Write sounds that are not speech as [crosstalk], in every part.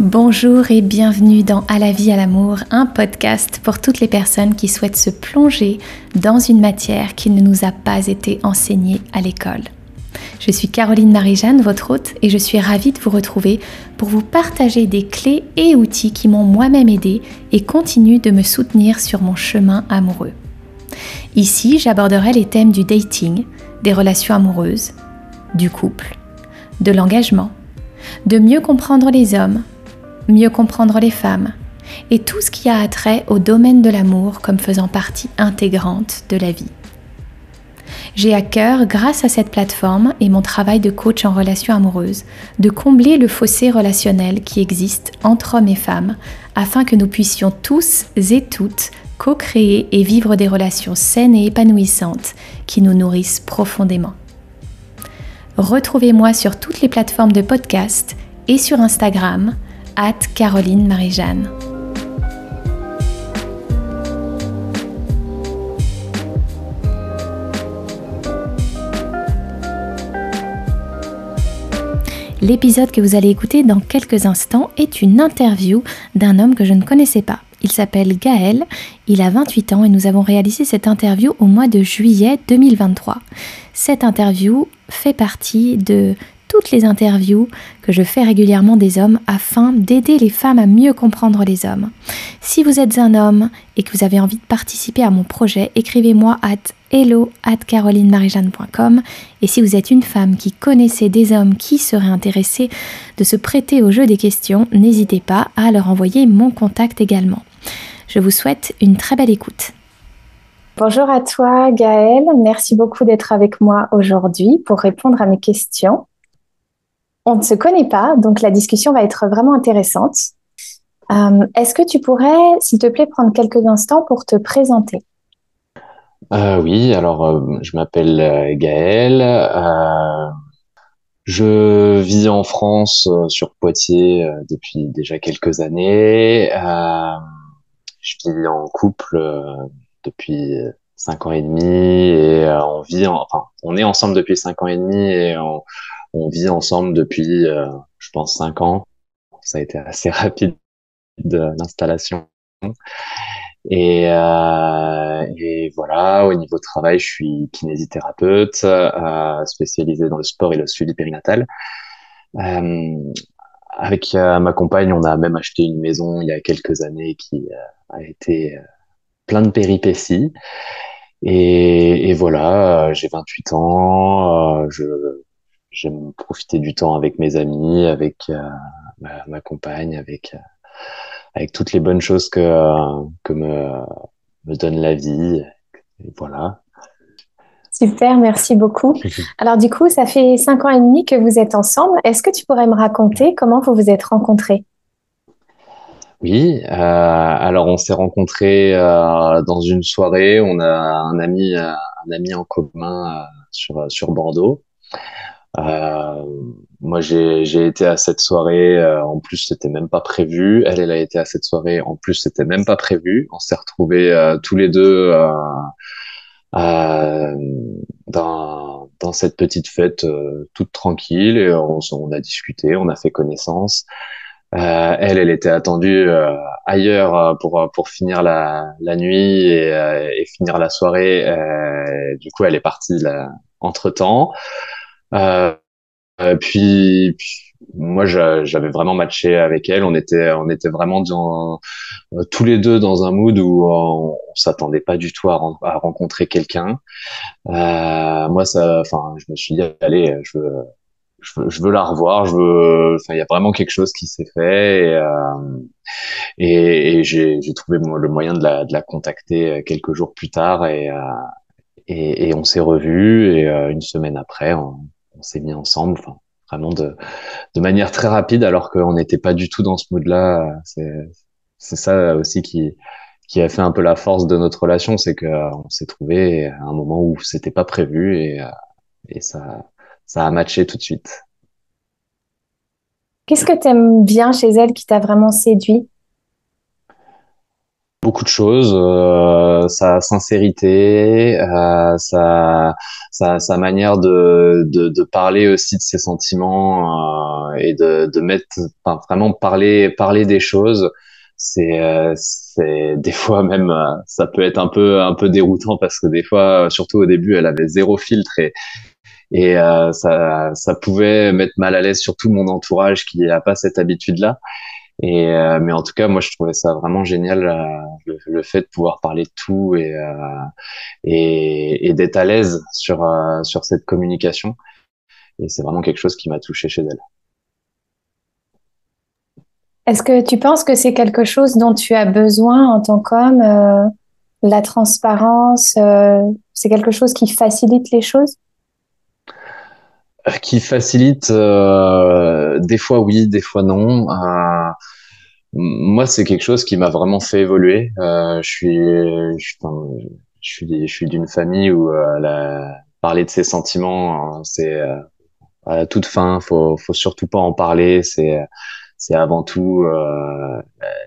Bonjour et bienvenue dans À la vie, à l'amour, un podcast pour toutes les personnes qui souhaitent se plonger dans une matière qui ne nous a pas été enseignée à l'école. Je suis Caroline Marie-Jeanne, votre hôte, et je suis ravie de vous retrouver pour vous partager des clés et outils qui m'ont moi-même aidé et continuent de me soutenir sur mon chemin amoureux. Ici, j'aborderai les thèmes du dating, des relations amoureuses, du couple, de l'engagement, de mieux comprendre les hommes, mieux comprendre les femmes et tout ce qui a attrait au domaine de l'amour comme faisant partie intégrante de la vie. J'ai à cœur, grâce à cette plateforme et mon travail de coach en relations amoureuses, de combler le fossé relationnel qui existe entre hommes et femmes afin que nous puissions tous et toutes co-créer et vivre des relations saines et épanouissantes qui nous nourrissent profondément. Retrouvez-moi sur toutes les plateformes de podcast et sur Instagram, at Caroline Marie-Jeanne. L'épisode que vous allez écouter dans quelques instants est une interview d'un homme que je ne connaissais pas. Il s'appelle Gaël, il a 28 ans et nous avons réalisé cette interview au mois de juillet 2023. Cette interview fait partie de toutes les interviews que je fais régulièrement des hommes afin d'aider les femmes à mieux comprendre les hommes. Si vous êtes un homme et que vous avez envie de participer à mon projet, écrivez-moi at hello at carolinemarijeanne.com et si vous êtes une femme qui connaissait des hommes qui seraient intéressés de se prêter au jeu des questions, n'hésitez pas à leur envoyer mon contact également. Je vous souhaite une très belle écoute. Bonjour à toi Gaëlle, merci beaucoup d'être avec moi aujourd'hui pour répondre à mes questions. On ne se connaît pas, donc la discussion va être vraiment intéressante. Euh, est-ce que tu pourrais, s'il te plaît, prendre quelques instants pour te présenter? Euh, Oui, alors euh, je m'appelle Gaël. je vis en France, sur Poitiers, depuis déjà quelques années. je vis en couple depuis cinq ans et demi et on vit, enfin, on est ensemble depuis cinq ans et demi et on, on vit ensemble depuis, euh, je pense, cinq ans. Ça a été assez [laughs] rapide l'installation. Et, euh, et, voilà, au niveau travail, je suis kinésithérapeute, euh, spécialisé dans le sport et le suivi périnatal. Euh, avec euh, ma compagne, on a même acheté une maison il y a quelques années qui euh, a été plein de péripéties. Et, et voilà, j'ai 28 ans, je j'aime profiter du temps avec mes amis, avec euh, ma, compagne, avec euh, avec toutes les bonnes choses que euh, que me me donne la vie. Et voilà. Super, merci beaucoup. [laughs] Alors du coup, ça fait cinq ans et demi que vous êtes ensemble. Est-ce que tu pourrais me raconter comment vous vous êtes rencontrés? Oui, alors on s'est rencontrés dans une soirée. On a un ami, un ami en commun sur sur Bordeaux. Euh, moi, j'ai été à cette soirée. Euh, en plus, c'était même pas prévu. Elle, elle a été à cette soirée. En plus, c'était même pas prévu. On s'est retrouvés euh, tous les deux dans, dans cette petite fête toute tranquille et on, on, a discuté, on a fait connaissance. Euh, elle, elle était attendue euh, ailleurs pour pour finir la, la nuit et, et finir la soirée. du coup, elle est partie là, entre temps. Euh, euh, puis, moi, j'avais vraiment matché avec elle. On était, on était vraiment dans, euh, tous les deux dans un mood où on, s'attendait pas du tout à, rencontrer quelqu'un. Euh, moi, ça, enfin, je me suis dit, allez, je veux, je veux, je veux la revoir. Je veux, enfin, il y a vraiment quelque chose qui s'est fait et, euh, et, et j'ai trouvé le moyen de la, de la contacter quelques jours plus tard et, et, et on s'est revus et une semaine après, on, on s'est mis ensemble, enfin, vraiment de, manière très rapide, alors qu'on n'était pas du tout dans ce mood-là. C'est, ça aussi qui, a fait un peu la force de notre relation, c'est qu'on s'est trouvé à un moment où c'était pas prévu et, et ça, ça a matché tout de suite. Qu'est-ce que tu aimes bien chez elle qui t'a vraiment séduit? Beaucoup de choses, euh, sa sincérité, euh, sa, sa, sa manière de, de, de, parler aussi de ses sentiments euh, et de, de mettre, enfin, vraiment parler parler des choses. C'est euh, c'est des fois même euh, ça peut être un peu un peu déroutant parce que des fois, surtout au début, elle avait zéro filtre et et euh, ça, ça pouvait mettre mal à l'aise surtout mon entourage qui n'a pas cette habitude-là. Et euh, mais en tout cas, moi, je trouvais ça vraiment génial euh, le, fait de pouvoir parler de tout et euh, et, et d'être à l'aise sur sur cette communication. Et c'est vraiment quelque chose qui m'a touché chez elle. Est-ce que tu penses que c'est quelque chose dont tu as besoin en tant qu'homme La transparence, c'est quelque chose qui facilite les choses? Qui facilite euh, des fois oui, des fois non. Euh, moi, c'est quelque chose qui m'a vraiment fait évoluer. Euh, je suis, je, suis, je suis d'une famille où la, parler de ses sentiments, c'est à toute fin. Faut, faut surtout pas en parler. C'est, c'est avant tout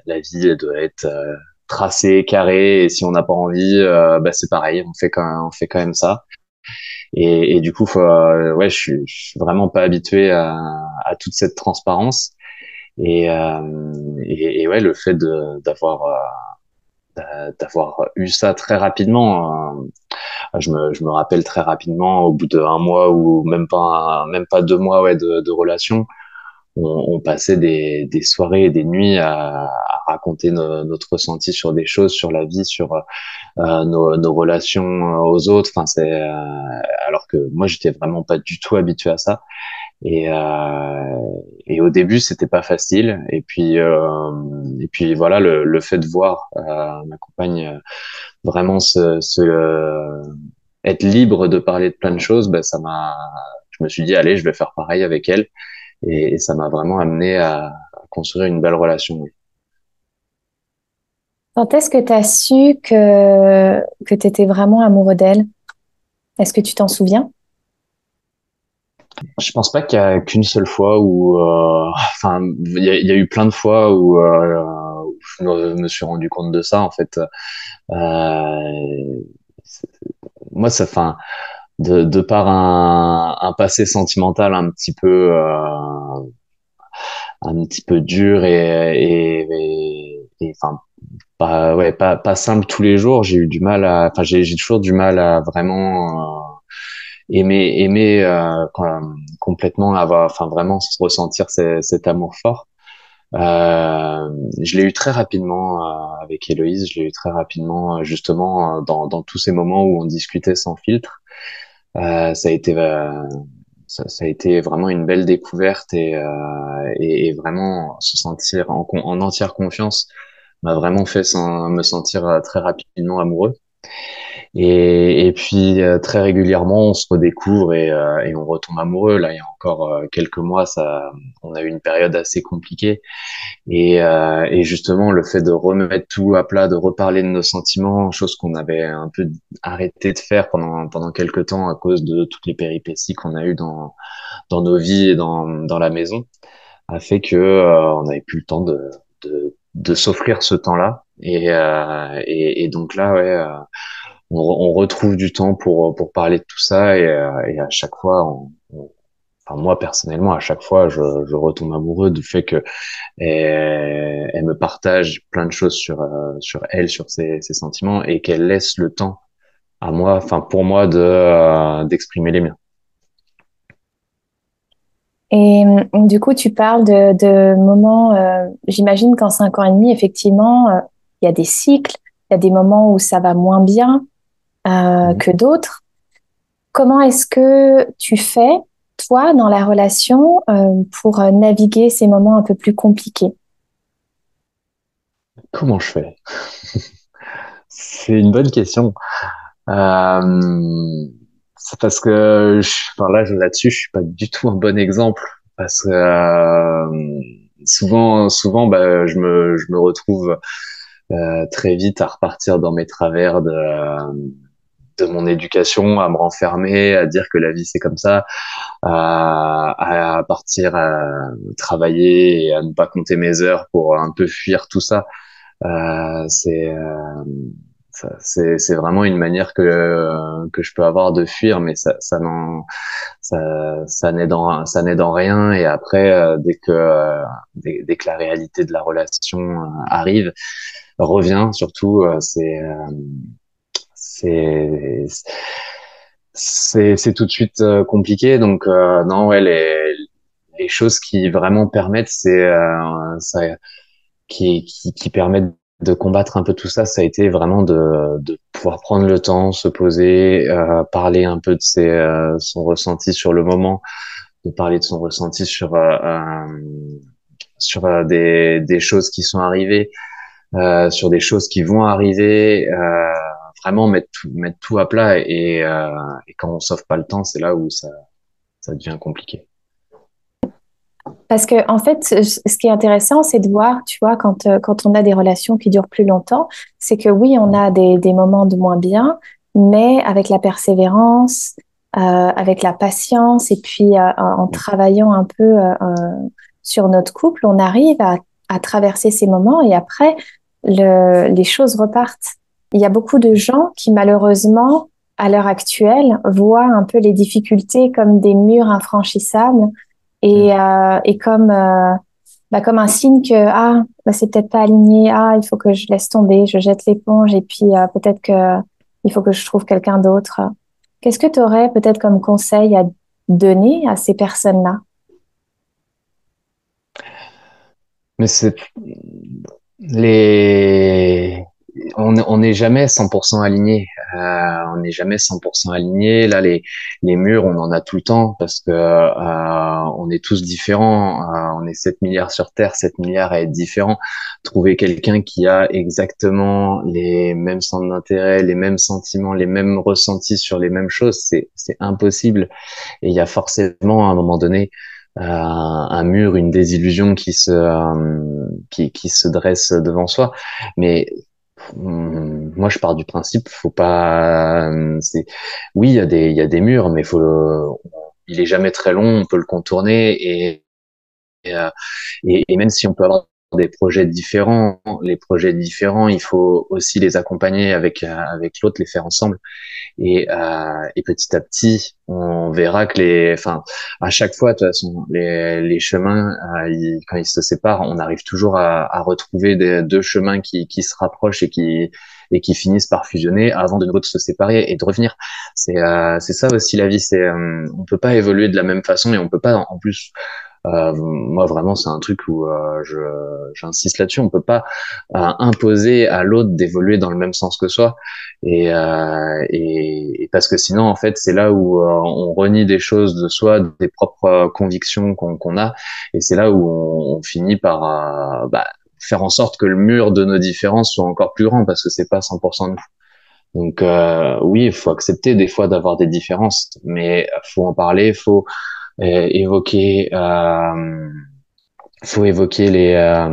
la, vie elle doit être tracée, carrée. Et si on n'a pas envie, bah c'est pareil. On fait quand, on fait quand même ça. Et, du coup, euh, ouais, je suis, vraiment pas habitué à, toute cette transparence. Et, euh, ouais, le fait d'avoir euh, d'avoir eu ça très rapidement. Je me, je me rappelle très rapidement, au bout d'un mois ou même pas même pas deux mois ouais, de relation, on, on, passait des, des soirées et des nuits à, à raconter notre ressenti sur des choses, sur la vie, sur euh, nos, nos, relations aux autres. Enfin, c'est alors que moi, j'étais vraiment pas du tout habitué à ça. Et, euh, et au début, c'était pas facile. Et puis, euh, et puis voilà, le, le, fait de voir euh, ma compagne euh, vraiment se, se être libre de parler de plein de choses, ben, ça m'a. Je me suis dit, allez, je vais faire pareil avec elle. Et, et ça m'a vraiment amené à, à, construire une belle relation. Quand est-ce que tu as su que, que tu étais vraiment amoureux d'elle? Est-ce que tu t'en souviens? Je pense pas qu'il y a qu'une seule fois où, euh, [laughs] enfin, il y, a eu plein de fois où, euh, je me, suis rendu compte de ça. En fait, euh, moi, ça, enfin, de, de par un, un, passé sentimental un petit peu, euh, un petit peu dur et, et, enfin, pas ouais pas pas simple tous les jours. J'ai eu du mal à enfin j'ai toujours du mal à vraiment euh, aimer aimer euh, complètement avoir enfin vraiment ressentir cet amour fort. Euh, je l'ai eu très rapidement euh, avec Héloïse. Je l'ai eu très rapidement euh, justement dans dans tous ces moments où on discutait sans filtre ça a été ça, ça, a été vraiment une belle découverte et, et, et vraiment se sentir en, en entière confiance m'a vraiment fait me sentir euh, très rapidement amoureux. Et, et puis euh, très régulièrement, on se redécouvre et, euh, et, on retombe amoureux. Là, il y a encore quelques mois, ça, on a eu une période assez compliquée. Et, et justement, le fait de remettre tout à plat, de reparler de nos sentiments, chose qu'on avait un peu arrêté de faire pendant pendant quelques temps à cause de toutes les péripéties qu'on a eues dans dans nos vies et dans dans la maison, a fait que on n'avait plus le temps de, de de s'offrir ce temps-là. Et, euh, et, donc là, ouais, euh, on, retrouve du temps pour pour parler de tout ça et, euh, à chaque fois, enfin moi personnellement, à chaque fois, je, retombe amoureux du fait que elle, me partage plein de choses sur euh, sur elle, sur ses, sentiments et qu'elle laisse le temps à moi, enfin pour moi, de d'exprimer les miens. Et du coup, tu parles de, moments, euh, j'imagine qu'en cinq ans et demi, effectivement, euh, il y a des cycles, il y a des moments où ça va moins bien euh, mmh. que d'autres. Comment est-ce que tu fais, toi, dans la relation, euh, pour naviguer ces moments un peu plus compliqués? Comment je fais? [laughs] C'est une bonne question. Euh c'est parce que, je, enfin là, là-dessus, je suis pas du tout un bon exemple parce que euh, souvent, souvent, bah, je me, je me retrouve euh, très vite à repartir dans mes travers de, de mon éducation, à me renfermer, à dire que la vie c'est comme ça, à, à partir à travailler et à ne pas compter mes heures pour un peu fuir tout ça. Euh, c'est c'est c'est vraiment une manière que que je peux avoir de fuir mais ça ça n'en ça ça n'aide en ça n'aide en rien et après dès que dès, dès, que la réalité de la relation arrive revient surtout c'est c'est c'est c'est tout de suite euh, compliqué. Donc euh, non, ouais, les les choses qui vraiment permettent, c'est euh, qui, qui qui permettent de combattre un peu tout ça, ça a été vraiment de, de pouvoir prendre le temps, se poser, euh, parler un peu de ses, euh, son ressenti sur le moment, de parler de son ressenti sur euh, sur des, des choses qui sont arrivées, sur des choses qui vont arriver vraiment mettre tout, mettre tout à plat et, euh, et quand on sauve pas le temps, c'est là où ça, ça devient compliqué. Parce que en fait, ce qui est intéressant, c'est de voir, tu vois, quand, euh, quand on a des relations qui durent plus longtemps, c'est que oui, on a des, des moments de moins bien, mais avec la persévérance, euh, avec la patience et puis en travaillant un peu sur notre couple, on arrive à, à traverser ces moments et après, le, les choses repartent il y a beaucoup de gens qui malheureusement, à l'heure actuelle, voient un peu les difficultés comme des murs infranchissables et, euh, et comme euh, bah, comme un signe que ah bah, c'est peut-être pas aligné, ah il faut que je laisse tomber, je jette l'éponge et puis euh, peut-être que il faut que je trouve quelqu'un d'autre. Qu'est-ce que tu aurais peut-être comme conseil à donner à ces personnes-là? Mais c'est les on n'est jamais 100% aligné. Euh, on n'est jamais 100% aligné. Là, les, les murs, on en a tout le temps parce que euh, on est tous différents. Euh, on est 7 milliards sur Terre, 7 milliards à être différents. Trouver quelqu'un qui a exactement les mêmes centres d'intérêt, les mêmes sentiments, les mêmes ressentis sur les mêmes choses, c'est impossible. Et il y a forcément à un moment donné euh, un mur, une désillusion qui se euh, qui, qui se dresse devant soi. Mais moi, je pars du principe, faut pas. C'est oui, il y a des il y a des murs, mais il est jamais très long, on peut le contourner et et, euh, et même si on peut avoir des projets différents, les projets différents, il faut aussi les accompagner avec avec l'autre, les faire ensemble. Et, euh, et petit à petit, on verra que les, enfin, à chaque fois, de toute façon, les, les chemins, euh, quand ils se séparent, on arrive toujours à, à retrouver des, deux chemins qui, qui se rapprochent et qui et qui finissent par fusionner avant de nouveau de se séparer et de revenir. C'est euh, c'est ça aussi la vie. C'est euh, on peut pas évoluer de la même façon et on peut pas en plus euh, moi, vraiment, c'est un truc où euh, j'insiste là-dessus. On peut pas euh, imposer à l'autre d'évoluer dans le même sens que soi, et, et, et parce que sinon, en fait, c'est là où on renie des choses de soi, des propres convictions qu'on, qu'on a, et c'est là où on, on finit par bah, faire en sorte que le mur de nos différences soit encore plus grand, parce que c'est pas 100% de nous. Donc euh, oui, il faut accepter des fois d'avoir des différences, mais faut en parler, faut évoquer, euh, faut évoquer les, euh,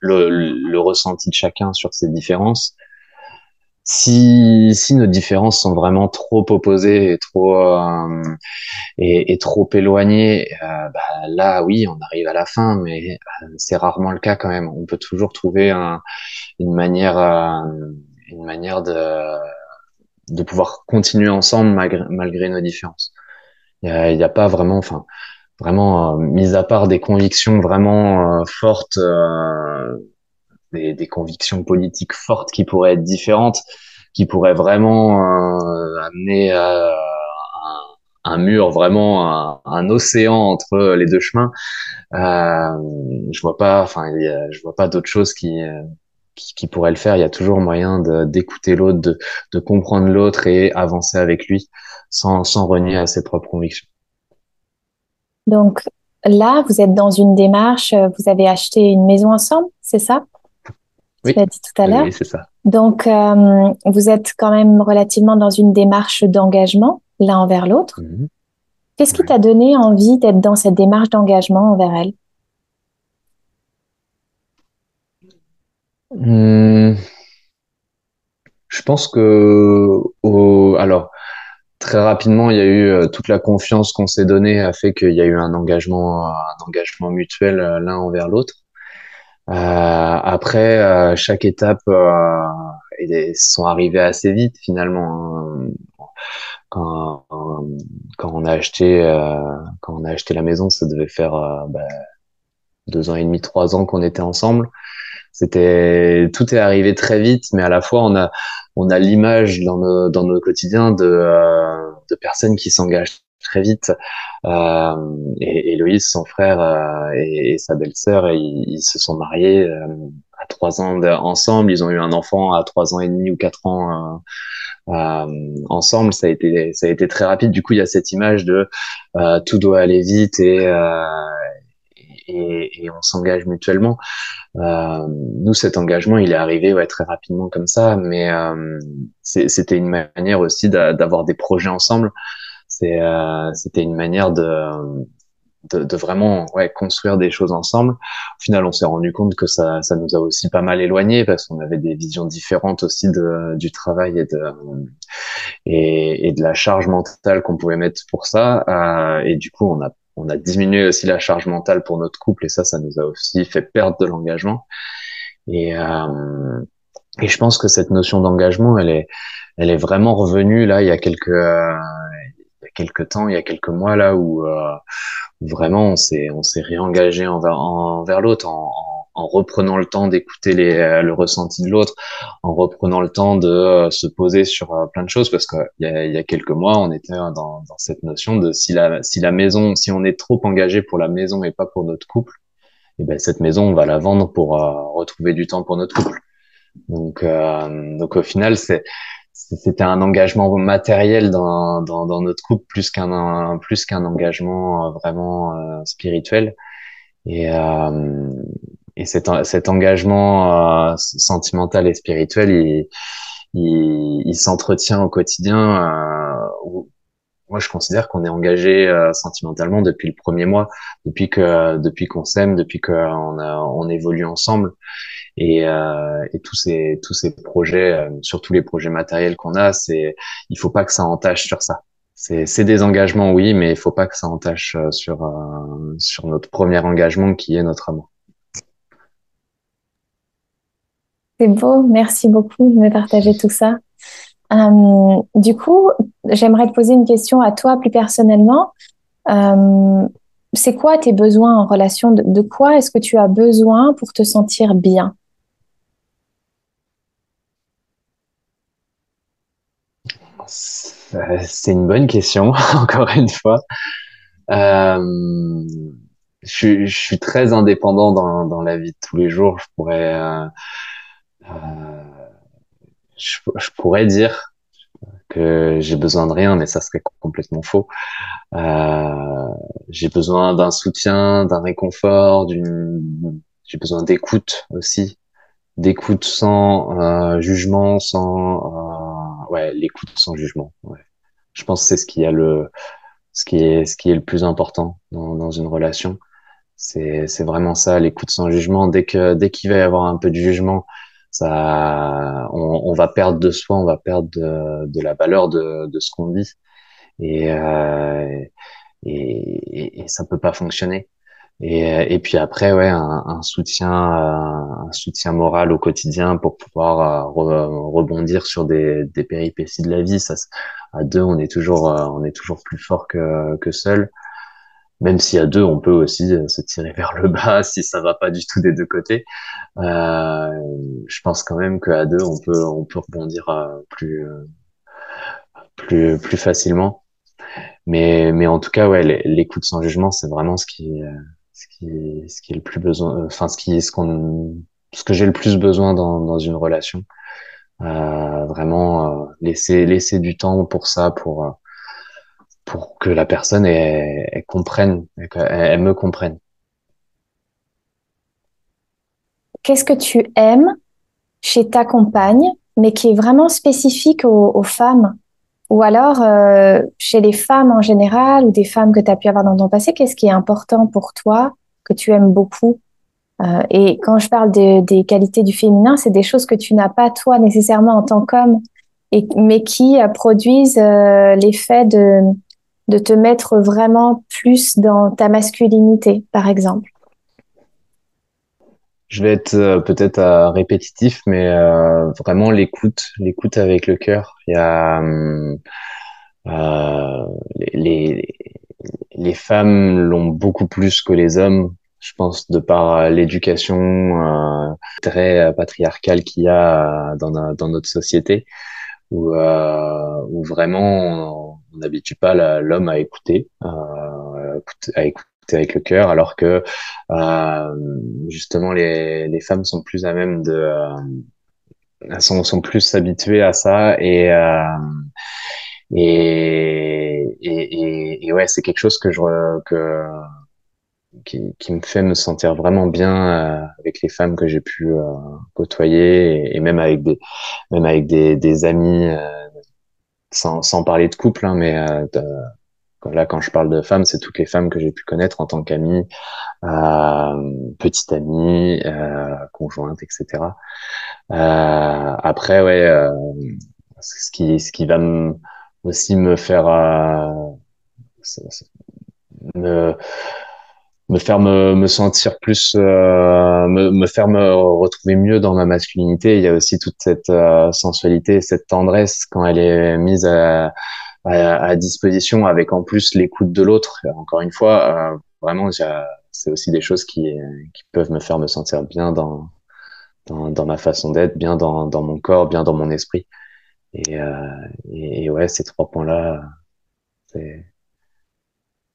le, le, ressenti de chacun sur ces différences. Si, si nos différences sont vraiment trop opposées et trop euh, et, et, trop éloignées, euh, bah, là oui, on arrive à la fin, mais euh, c'est rarement le cas quand même. On peut toujours trouver un, une manière, une manière de de pouvoir continuer ensemble malgré, malgré nos différences. Il n'y a, pas vraiment, enfin, vraiment, euh, mis à part des convictions vraiment euh, fortes, euh, des, des, convictions politiques fortes qui pourraient être différentes, qui pourraient vraiment amener à un, mur, vraiment un, océan entre les deux chemins. je vois pas, enfin, je vois pas d'autre chose qui qui, qui, pourrait le faire. Il y a toujours moyen d'écouter l'autre, de, de, comprendre l'autre et avancer avec lui sans, sans renier à ses propres convictions. Donc là, vous êtes dans une démarche, vous avez acheté une maison ensemble, c'est ça? Oui. Tu l'as dit tout à l'heure. Oui, c'est ça. Donc, euh, vous êtes quand même relativement dans une démarche d'engagement l'un envers l'autre. Mmh. Qu'est-ce qui t'a donné envie d'être dans cette démarche d'engagement envers elle? Mmh. Je pense que, alors, très rapidement, il y a eu euh, toute la confiance qu'on s'est donnée a fait qu'il y a eu un engagement, un engagement mutuel euh, l'un envers l'autre. après, chaque étape ils sont arrivés assez vite finalement. Hein. Quand, quand on a acheté quand on a acheté la maison, ça devait faire bah, deux ans et demi, trois ans qu'on était ensemble. C'était tout est arrivé très vite, mais à la fois on a on a l'image dans nos dans nos quotidiens de euh, de personnes qui s'engagent très vite. Euh, et Héloïse, son frère euh, et, sa belle-sœur, ils, ils, se sont mariés euh, à trois ans ensemble. Ils ont eu un enfant à trois ans et demi ou quatre ans euh, ensemble. Ça a été ça a été très rapide. Du coup, il y a cette image de tout doit aller vite et et, et on s'engage mutuellement. Euh, nous, cet engagement, il est arrivé ouais, très rapidement comme ça, mais euh, c'était une manière aussi d'avoir des projets ensemble. Euh, c'était une manière de, de, de, vraiment ouais, construire des choses ensemble. Au final, on s'est rendu compte que ça, ça nous a aussi pas mal éloignés parce qu'on avait des visions différentes aussi de, du travail et de, et, et de la charge mentale qu'on pouvait mettre pour ça. Euh, et du coup, on a on a diminué aussi la charge mentale pour notre couple et ça, ça nous a aussi fait perdre de l'engagement. Et, euh, et je pense que cette notion d'engagement, elle est, elle est vraiment revenue là il y a quelques, euh, il y a quelques temps, il y a quelques mois là où, euh, vraiment on s'est, on s'est réengagé envers, l'autre en reprenant le temps d'écouter euh, le ressenti de l'autre, en reprenant le temps de euh, se poser sur euh, plein de choses, parce qu'il y a, y a quelques mois, on était dans, dans, cette notion de si la, si la maison, si on est trop engagé pour la maison et pas pour notre couple, et eh ben cette maison, on va la vendre pour retrouver du temps pour notre couple. Donc, donc au final, c'est c'était un engagement matériel dans, dans, dans notre couple plus qu'un plus qu'un engagement vraiment spirituel. Et, euh, et cet, cet engagement euh, sentimental et spirituel, il, il, il s'entretient au quotidien. Euh, moi, je considère qu'on est engagé euh, sentimentalement depuis le premier mois, depuis que depuis qu'on s'aime, depuis qu'on on évolue ensemble. Et, euh, et, tous ces tous ces projets, euh, surtout les projets matériels qu'on a, c'est il faut pas que ça entache sur ça. C'est des engagements, oui, mais il faut pas que ça entache sur sur notre premier engagement qui est notre amour. C'est beau, merci beaucoup de me partager tout ça. Euh, du coup, j'aimerais te poser une question à toi plus personnellement. Euh, c'est quoi tes besoins en relation de, quoi est-ce que tu as besoin pour te sentir bien? C'est une bonne question, [laughs] encore une fois. Euh, je, suis très indépendant dans, dans, la vie de tous les jours. Je pourrais je, je, pourrais dire que j'ai besoin de rien, mais ça serait complètement faux. Euh, j'ai besoin d'un soutien, d'un réconfort, d'une, j'ai besoin d'écoute aussi, d'écoute sans euh, jugement, sans, euh, ouais, l'écoute sans jugement. Ouais. Je pense que c'est ce qui a le, ce qui est, ce qui est le plus important dans, dans une relation. C'est, c'est vraiment ça, l'écoute sans jugement. Dès que, dès qu'il va y avoir un peu de jugement, ça, on, on, va perdre de soi, on va perdre de, de la valeur de, de ce qu'on vit, et, euh, et, et ça peut pas fonctionner. Et, et puis après, ouais, un, un soutien, un soutien moral au quotidien pour pouvoir euh, rebondir sur des, des péripéties de la vie. Ça, à deux, on est toujours, euh, on est toujours plus fort que, que seul même si à deux, on peut aussi euh, se tirer vers le bas [laughs] si ça va pas du tout des deux côtés. Euh, je pense quand même qu'à deux, on peut, on peut rebondir euh, plus, euh, plus, plus facilement. Mais, mais en tout cas, ouais, l'écoute sans jugement, c'est vraiment ce qui, ce qui, ce qui est le plus besoin, enfin, ce qui, ce qu'on, ce que j'ai le plus besoin dans, dans une relation. Euh, vraiment laisser, laisser du temps pour ça, pour pour que la personne elle, comprenne, elle, me comprenne. Qu'est-ce que tu aimes chez ta compagne, mais qui est vraiment spécifique aux, femmes? Ou alors euh, chez les femmes en général, ou des femmes que tu as pu avoir dans ton passé, qu'est-ce qui est important pour toi, que tu aimes beaucoup? Euh, Et quand je parle des qualités du féminin, c'est des choses que tu n'as pas toi nécessairement en tant qu'homme, mais qui euh, produisent l'effet de de te mettre vraiment plus dans ta masculinité, par exemple je vais être euh, peut-être euh, répétitif, mais euh, vraiment l'écoute, l'écoute avec le cœur. Il y a les, femmes l'ont beaucoup plus que les hommes, je pense, de par l'éducation très patriarcale qu'il y a dans, dans notre société, où vraiment on n'habitue pas l'homme à écouter, à écouter avec le cœur, alors que euh, justement les, femmes sont plus à même de euh, sont, sont plus habituées à ça et euh, et, et, ouais c'est quelque chose que je que qui, me fait me sentir vraiment bien euh, avec les femmes que j'ai pu euh, côtoyer et, même avec des même avec des amis sans, sans parler de couple hein, mais de, Là, quand je parle de femmes, c'est toutes les femmes que j'ai pu connaître en tant qu'amie, euh, petite amie, euh, conjointe, etc. Euh, après, ouais, euh, ce qui, ce qui va aussi me faire euh, me me faire me, me sentir plus euh, me, me faire me retrouver mieux dans ma masculinité il y a aussi toute cette euh, sensualité cette tendresse quand elle est mise à, à, disposition avec en plus l'écoute de l'autre. Encore une fois, euh, vraiment, c'est aussi des choses qui, qui peuvent me faire me sentir bien dans, dans, dans ma façon d'être, bien dans, dans mon corps, bien dans mon esprit. Et, euh, et, ouais, ces trois points-là,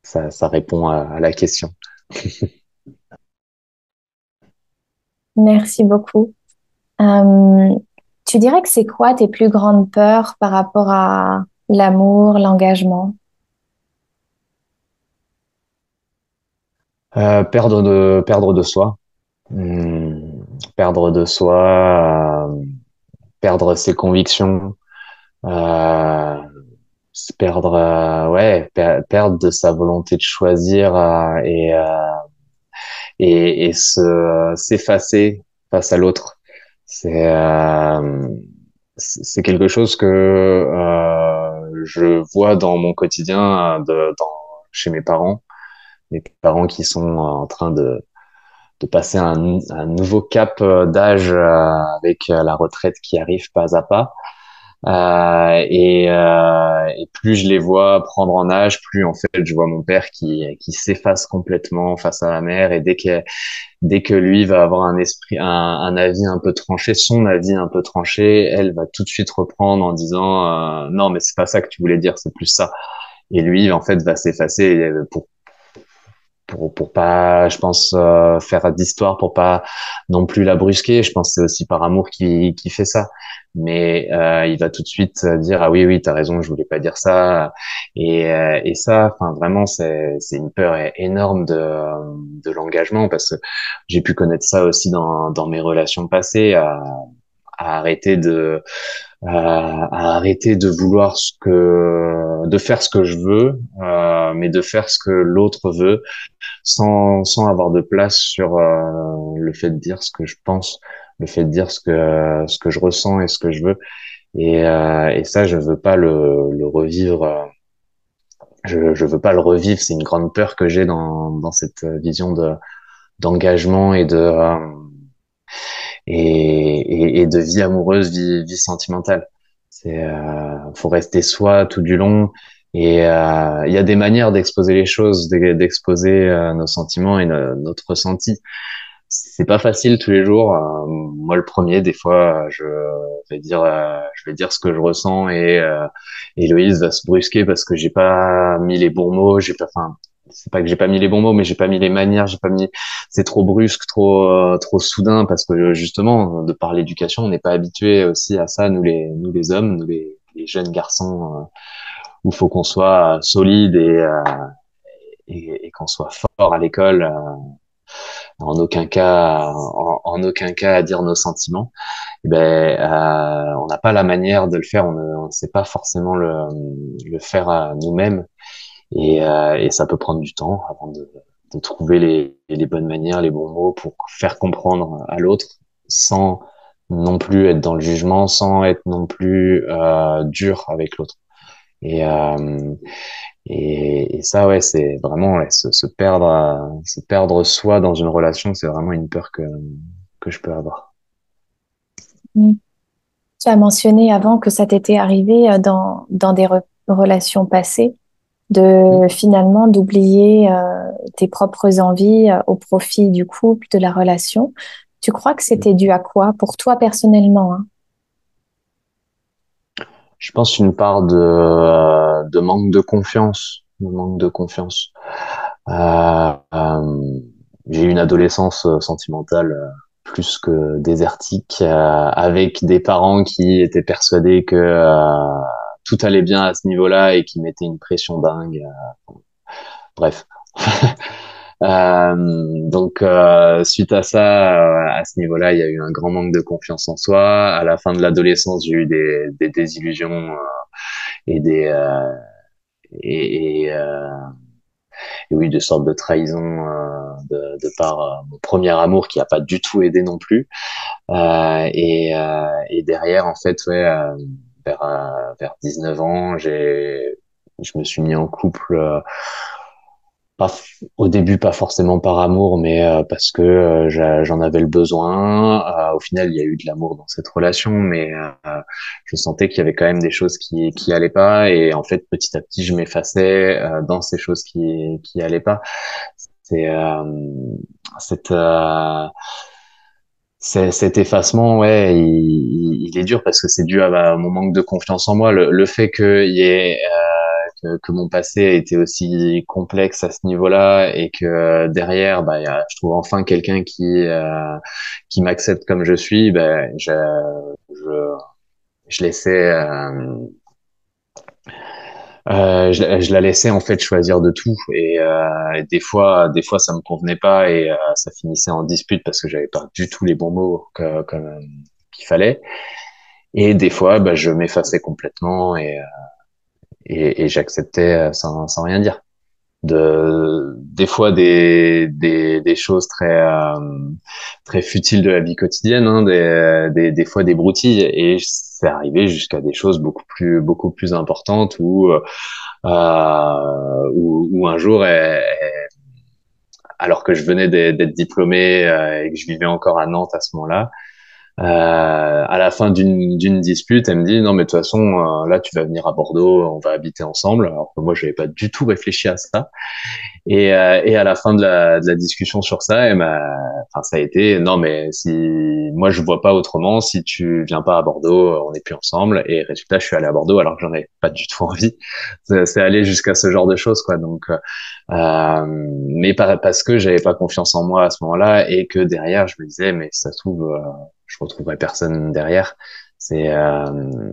ça, ça répond à, à la question. [laughs] Merci beaucoup. Euh, tu dirais que c'est quoi tes plus grandes peurs par rapport à l'amour, l'engagement? Euh, Perdre de perdre de soi, hmm, perdre de soi, euh, perdre ses convictions, perdre ouais perdre de sa volonté de choisir et et, et se s'effacer face à l'autre. C'est c'est quelque chose que euh, je vois dans mon quotidien, de, dans, chez mes parents, mes parents qui sont en train de, de passer un, un nouveau cap d'âge euh, avec la retraite qui arrive pas à pas. Euh, et, euh, plus je les vois prendre en âge, plus en fait je vois mon père qui, qui s'efface complètement face à la mère. Et dès que dès que lui va avoir un esprit, un, un, avis un peu tranché, son avis un peu tranché, elle va tout de suite reprendre en disant euh, non mais c'est pas ça que tu voulais dire, c'est plus ça. Et lui en fait va s'effacer pour pour, pour pas, je pense, euh, faire d'histoire, pour pas non plus la brusquer. Je pense que c'est aussi par amour qui, qui fait ça. Mais euh, il va tout de suite dire ah oui oui t'as raison, je voulais pas dire ça. Et, euh, et ça, enfin vraiment c'est c'est une peur énorme de de l'engagement parce que j'ai pu connaître ça aussi dans dans mes relations passées à arrêter de à, à, arrêter de vouloir ce que de faire ce que je veux euh, mais de faire ce que l'autre veut sans, sans avoir de place sur euh, le fait de dire ce que je pense, le fait de dire ce que, ce que je ressens et ce que je veux. Et, euh, et ça, je veux pas le, le revivre. Je, je veux pas le revivre. C'est une grande peur que j'ai dans, dans cette vision de d'engagement et de euh, et, et, et, de vie amoureuse, vie, vie sentimentale. C'est euh, faut rester soi tout du long et euh, il y a des manières d'exposer les choses, d'exposer euh, nos sentiments et notre ressenti. C'est pas facile tous les jours. Moi, le premier, des fois, je vais dire, je vais dire ce que je ressens et Héloïse va se brusquer parce que j'ai pas mis les bons mots. J'ai pas, enfin, c'est pas que j'ai pas mis les bons mots, mais j'ai pas mis les manières, j'ai pas mis, c'est trop brusque, trop, trop soudain parce que justement, de par l'éducation, on n'est pas habitué aussi à ça, nous les, nous les hommes, nous les, les jeunes garçons où faut qu'on soit solide et, euh, et, et qu'on soit fort à l'école. Euh, en aucun cas, en, aucun cas à dire nos sentiments. Eh ben, euh, on n'a pas la manière de le faire. On ne sait pas forcément le, le faire nous-mêmes. Et, euh, et, ça peut prendre du temps avant de, de trouver les, les, bonnes manières, les bons mots pour faire comprendre à l'autre sans non plus être dans le jugement, sans être non plus euh, dur avec l'autre. Et, euh, et, et, ça, ouais, c'est vraiment se, se, perdre, se perdre soi dans une relation, c'est vraiment une peur que que je peux avoir. Mm. Tu as mentionné avant que ça t'était arrivé euh, dans, dans des relations passées de mm. finalement d'oublier euh, tes propres envies euh, au profit du couple, de la relation. Tu crois que c'était dû à quoi? Pour toi personnellement hein? Je pense une part de, de manque de confiance, de manque de confiance. Euh, j'ai eu une adolescence sentimentale plus que désertique, euh, avec des parents qui étaient persuadés que euh, tout allait bien à ce niveau-là et qui mettaient une pression dingue. Euh, bref. [laughs] donc suite à ça, à ce niveau-là, il y a eu un grand manque de confiance en soi. À la fin de l'adolescence, j'ai eu des, des désillusions et des et, et et oui, de sortes de trahison euh, de, de, par euh, mon premier amour qui a pas du tout aidé non plus. Euh, et, et, derrière, en fait, ouais, vers, vers 19 ans, j'ai, je me suis mis en couple au début pas forcément par amour, mais euh, parce que euh, j'en avais le besoin. Euh, au final, il y a eu de l'amour dans cette relation, mais je sentais qu'il y avait quand même des choses qui qui allaient pas, et en fait, petit à petit, je m'effaçais dans ces choses qui qui allaient pas. C'est cette cet effacement, ouais, il, il, est dur parce que c'est dû à, mon manque de confiance en moi. Le, le fait qu'il y ait que, mon passé a été aussi complexe à ce niveau-là et que euh, derrière, bah, je trouve enfin quelqu'un qui euh, qui m'accepte comme je suis. Ben, je, je, je laissais euh, euh, je, je, la laissais en fait choisir de tout. Et, euh, des fois des fois ça me convenait pas. Et euh, ça finissait en dispute parce que j'avais pas du tout les bons mots qu'il fallait. Et des fois bah, je m'effaçais complètement et et, et j'acceptais euh, sans, sans rien dire. De des fois des des, des choses très euh, très futiles de la vie quotidienne hein, des, des, des fois des broutilles. Et c'est arrivé jusqu'à des choses beaucoup plus beaucoup plus importantes où euh, où, où, un jour alors que je venais d'être diplômé euh, et que je vivais encore à Nantes à ce moment-là euh, à la fin d'une dispute, elle me dit non mais de toute façon euh, là tu vas venir à Bordeaux, on va habiter ensemble. Alors que moi je n'avais pas du tout réfléchi à ça. Et, euh, et à la fin de la, de la discussion sur ça, elle m'a, enfin ça a été non mais si moi je vois pas autrement, si tu viens pas à Bordeaux, on n'est plus ensemble. Et résultat, je suis allé à Bordeaux alors que j'en avais pas du tout envie. [laughs] C'est aller jusqu'à ce genre de choses quoi. Donc, euh, mais parce que j'avais pas confiance en moi à ce moment-là et que derrière je me disais mais ça se trouve je retrouverai personne derrière. C'est euh,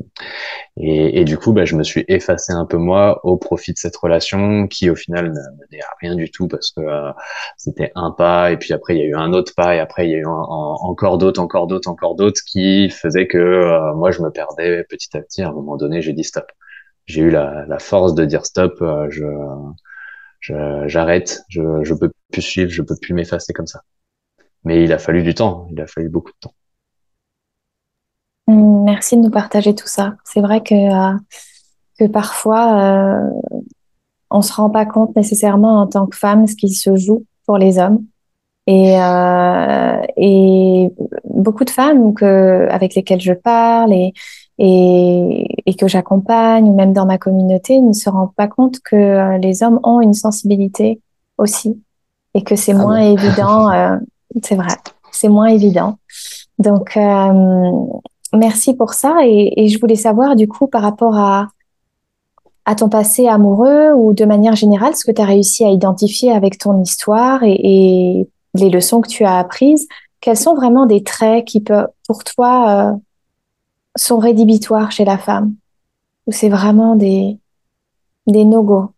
et, du coup, bah, je me suis effacé un peu moi au profit de cette relation qui, au final, à rien du tout parce que euh, c'était un pas et puis après il y a eu un autre pas et après il y a eu encore d'autres, encore d'autres, encore d'autres qui faisaient que euh, moi je me perdais petit à petit. À un moment donné, j'ai dit stop. J'ai eu la, force de dire stop. Euh, je j'arrête. Je, je peux plus suivre. Je peux plus m'effacer comme ça. Mais il a fallu du temps. Il a fallu beaucoup de temps. Mm, merci de nous partager tout ça. C'est vrai que, euh, que parfois, euh, on se rend pas compte nécessairement en tant que femme ce qui se joue pour les hommes. Et, euh, et beaucoup de femmes que, avec lesquelles je parle et, et, et que j'accompagne, ou même dans ma communauté, ne se rendent pas compte que euh, les hommes ont une sensibilité aussi et que c'est ah moins évident. Euh, c'est vrai, c'est moins évident. Donc, euh, merci pour ça. Et, je voulais savoir, du coup, par rapport à, ton passé amoureux ou de manière générale, ce que tu as réussi à identifier avec ton histoire et, les leçons que tu as apprises, quels sont vraiment des traits qui, pour toi, euh, sont rédhibitoires chez la femme? Ou c'est vraiment des, des no-go?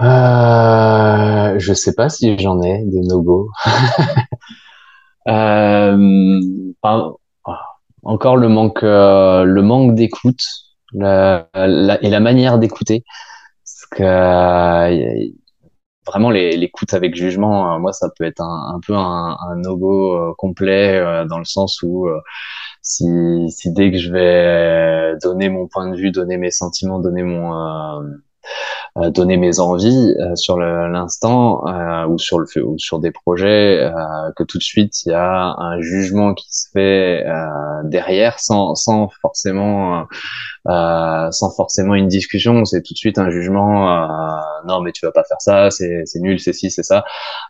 Euh, Je sais pas si j'en ai des no-go. [laughs] Euh, encore le manque, euh, le manque d'écoute la, et la manière d'écouter. Parce que vraiment l'écoute avec jugement, euh, moi ça peut être un, un peu un, un no-go complet dans le sens où si, si dès que je vais donner mon point de vue, donner mes sentiments, donner mon donner mes envies sur l'instant ou sur le ou sur des projets que tout de suite il y a un jugement qui se fait derrière sans sans forcément sans forcément une discussion c'est tout de suite un jugement non mais tu vas pas faire ça c'est c'est nul c'est ci c'est ça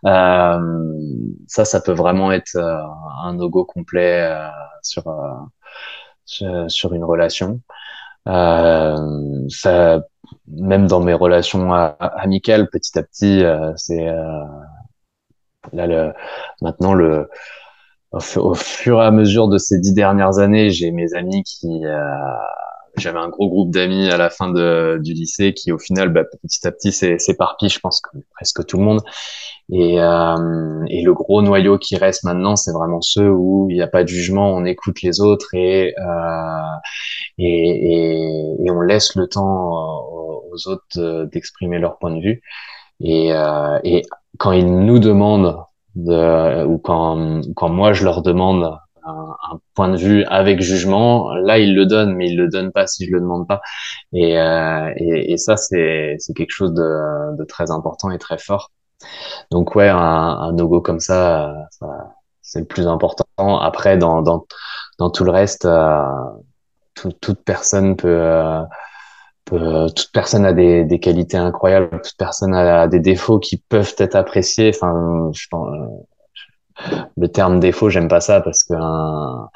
ça ça peut vraiment être un no go complet sur sur une relation. Euh, ça, même dans mes relations amicales, petit à petit, euh, c'est euh, là le maintenant le au, fur et à mesure de ces dix dernières années, j'ai mes amis qui j'avais un gros groupe d'amis à la fin de, du lycée qui, au final, bah, petit à petit, s'éparpille, je pense, comme presque tout le monde. Et, euh, et le gros noyau qui reste maintenant, c'est vraiment ceux où il n'y a pas de jugement, on écoute les autres et, euh, et, et, on laisse le temps aux autres d'exprimer leur point de vue. Et, euh, et quand ils nous demandent de, ou quand, quand moi je leur demande un, point de vue avec jugement, là il le donne, mais il le donne pas si je le demande pas. Et, euh, et, et, ça c'est quelque chose de, de, très important et très fort. Donc ouais, un, un no-go comme ça, ça c'est le plus important. Après dans dans dans tout le reste, euh, toute personne peut euh, toute personne a des, des, qualités incroyables, toute personne a des défauts qui peuvent être appréciés. Enfin, je, le terme défaut, j'aime pas ça parce qu'un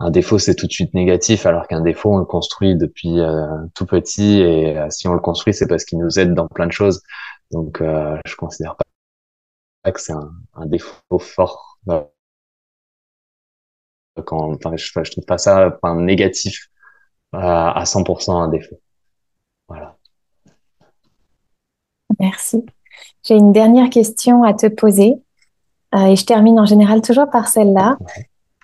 un défaut c'est tout de suite négatif, alors qu'un défaut on le construit depuis euh, tout petit et euh, si on le construit c'est parce qu'il nous aide dans plein de choses. Donc euh, je considère pas que c'est un, défaut fort. Quand, enfin, je, je trouve pas ça négatif à 100% un défaut. Voilà. Merci. J'ai une dernière question à te poser. Euh, et je termine en général toujours par celle-là.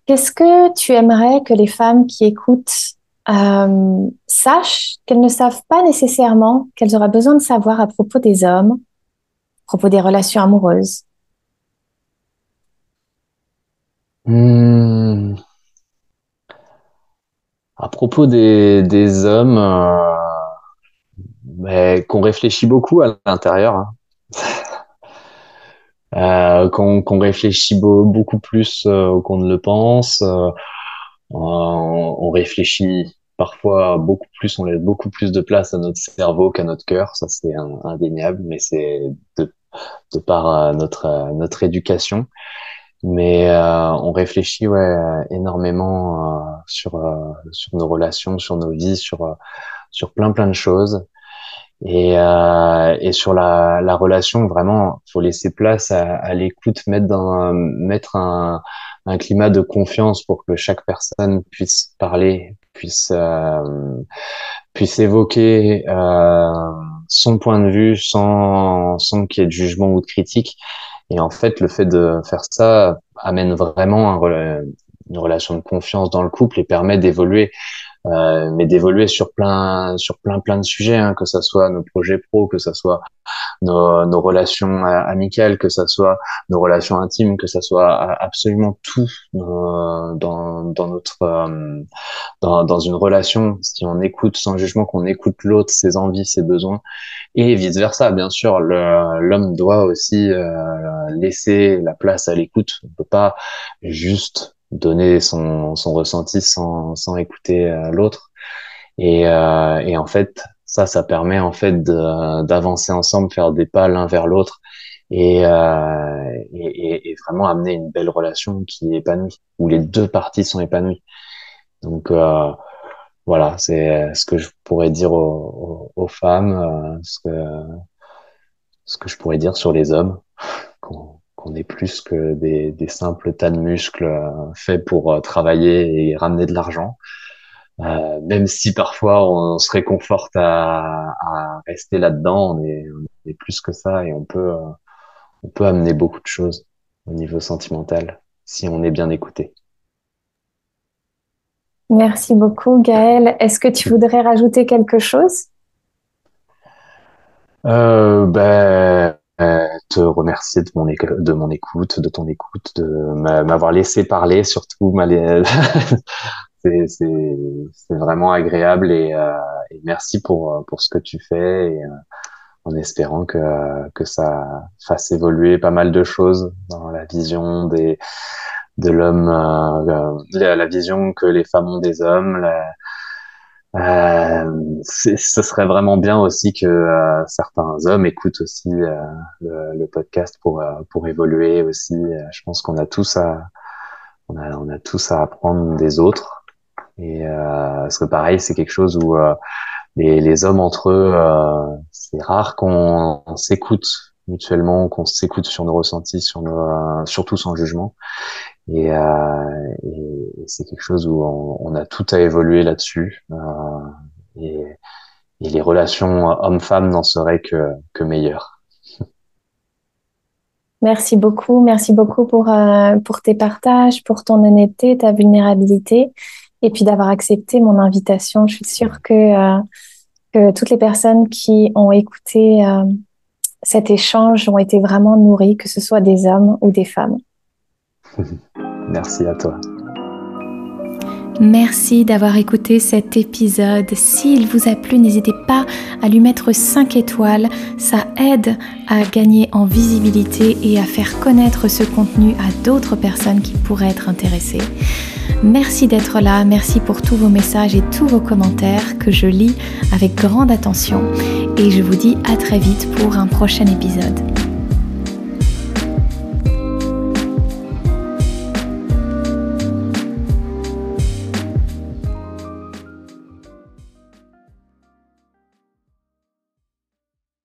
Qu'est-ce que tu aimerais que les femmes qui écoutent euh, sachent qu'elles ne savent pas nécessairement, qu'elles auraient besoin de savoir à propos des hommes, à propos des relations amoureuses? Hmm. À propos des, des hommes, euh, ben, qu'on réfléchit beaucoup à l'intérieur. Hein euh, qu'on réfléchit beaucoup plus euh, qu'on ne le pense. Euh, on, réfléchit parfois beaucoup plus, on laisse beaucoup plus de place à notre cerveau qu'à notre cœur. Ça, c'est indéniable, mais c'est de, de par euh, notre notre éducation. Mais on réfléchit ouais énormément sur sur nos relations, sur nos vies, sur sur plein plein de choses. Et, euh, et sur la, la, relation, vraiment, faut laisser place à, à l'écoute, mettre, dans, mettre un, un, climat de confiance pour que chaque personne puisse parler, puisse, euh, puisse évoquer euh, son point de vue sans, sans qu'il y ait de jugement ou de critique. Et en fait, le fait de faire ça amène vraiment un, une relation de confiance dans le couple et permet d'évoluer euh, mais d'évoluer sur plein sur plein plein de sujets, hein, que ça soit nos projets pro, que ça soit nos, nos relations euh, amicales, que ça soit nos relations intimes, que ça soit absolument tout euh, dans, dans notre dans, dans une relation. Si on écoute sans jugement, qu'on écoute l'autre, ses envies, ses besoins, et vice versa, bien sûr, l'homme doit aussi laisser la place à l'écoute. On peut pas juste donner son, son ressenti sans, sans écouter euh, l'autre. Et, euh, et en fait, ça, ça permet en fait d'avancer ensemble, faire des pas l'un vers l'autre et, euh, et, et, vraiment amener une belle relation qui est épanouie, où les deux parties sont épanouies. Donc euh, voilà, c'est ce que je pourrais dire aux, aux, femmes, euh, ce que ce que je pourrais dire sur les hommes [laughs] on est plus que des, des, simples tas de muscles euh, faits pour euh, travailler et ramener de l'argent. Euh, même si parfois on se réconforte à, à rester là-dedans, on est, on est, plus que ça et on peut, euh, on peut amener beaucoup de choses au niveau sentimental si on est bien écouté. Merci beaucoup, Gaël. Est-ce que tu voudrais rajouter quelque chose? Euh, ben, euh, te remercier de mon, écoute, de ton écoute, de m'avoir laissé parler, surtout. [laughs] c'est vraiment agréable et, euh, merci pour, ce que tu fais. Euh, en espérant que, ça fasse évoluer pas mal de choses dans la vision des, de l'homme, la, vision que les femmes ont des hommes. Euh, ce serait vraiment bien aussi que euh, certains hommes écoutent aussi euh, le, le, podcast pour pour évoluer aussi. Je pense qu'on a tous à on a on a tous à apprendre des autres. Et parce que pareil, c'est quelque chose où les, les hommes entre eux, c'est rare qu'on s'écoute mutuellement, qu'on s'écoute sur nos ressentis, sur nos, surtout sans jugement. Et, euh, et c'est quelque chose où on, on, a tout à évoluer là-dessus. Euh, et, et, les relations hommes-femmes n'en seraient que, que meilleures. Merci beaucoup, merci beaucoup pour, euh, pour tes partages, pour ton honnêteté, ta vulnérabilité, et puis d'avoir accepté mon invitation. Je suis sûre que, euh, que toutes les personnes qui ont écouté euh, cet échange ont été vraiment nourries, que ce soit des hommes ou des femmes. [laughs] Merci à toi. Merci d'avoir écouté cet épisode. S'il vous a plu, n'hésitez pas à lui mettre 5 étoiles. Ça aide à gagner en visibilité et à faire connaître ce contenu à d'autres personnes qui pourraient être intéressées. Merci d'être là, merci pour tous vos messages et tous vos commentaires que je lis avec grande attention. Et je vous dis à très vite pour un prochain épisode.